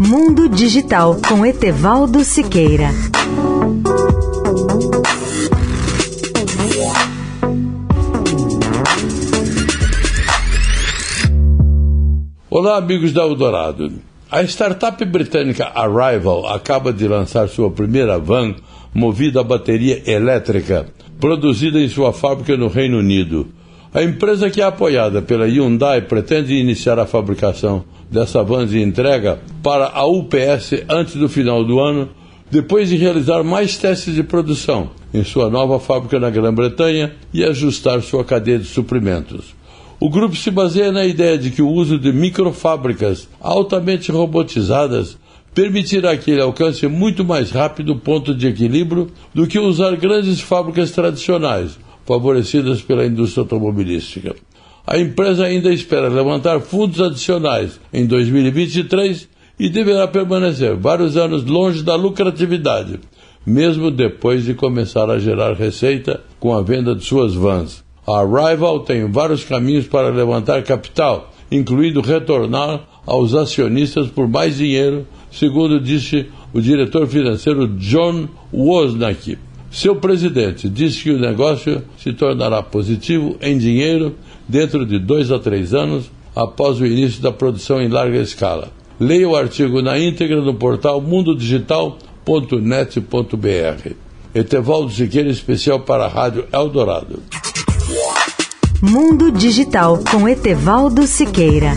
Mundo Digital com Etevaldo Siqueira. Olá, amigos da Eldorado. A startup britânica Arrival acaba de lançar sua primeira van movida a bateria elétrica, produzida em sua fábrica no Reino Unido. A empresa que é apoiada pela Hyundai pretende iniciar a fabricação dessa van de entrega para a UPS antes do final do ano, depois de realizar mais testes de produção em sua nova fábrica na Grã-Bretanha e ajustar sua cadeia de suprimentos. O grupo se baseia na ideia de que o uso de microfábricas altamente robotizadas permitirá que ele alcance muito mais rápido o ponto de equilíbrio do que usar grandes fábricas tradicionais, favorecidas pela indústria automobilística. A empresa ainda espera levantar fundos adicionais em 2023 e deverá permanecer vários anos longe da lucratividade, mesmo depois de começar a gerar receita com a venda de suas vans. A Rival tem vários caminhos para levantar capital, incluindo retornar aos acionistas por mais dinheiro, segundo disse o diretor financeiro John Wozniak. Seu presidente disse que o negócio se tornará positivo em dinheiro dentro de dois a três anos após o início da produção em larga escala. Leia o artigo na íntegra no portal mundodigital.net.br. Etevaldo Siqueira, especial para a Rádio Eldorado. Mundo Digital com Etevaldo Siqueira.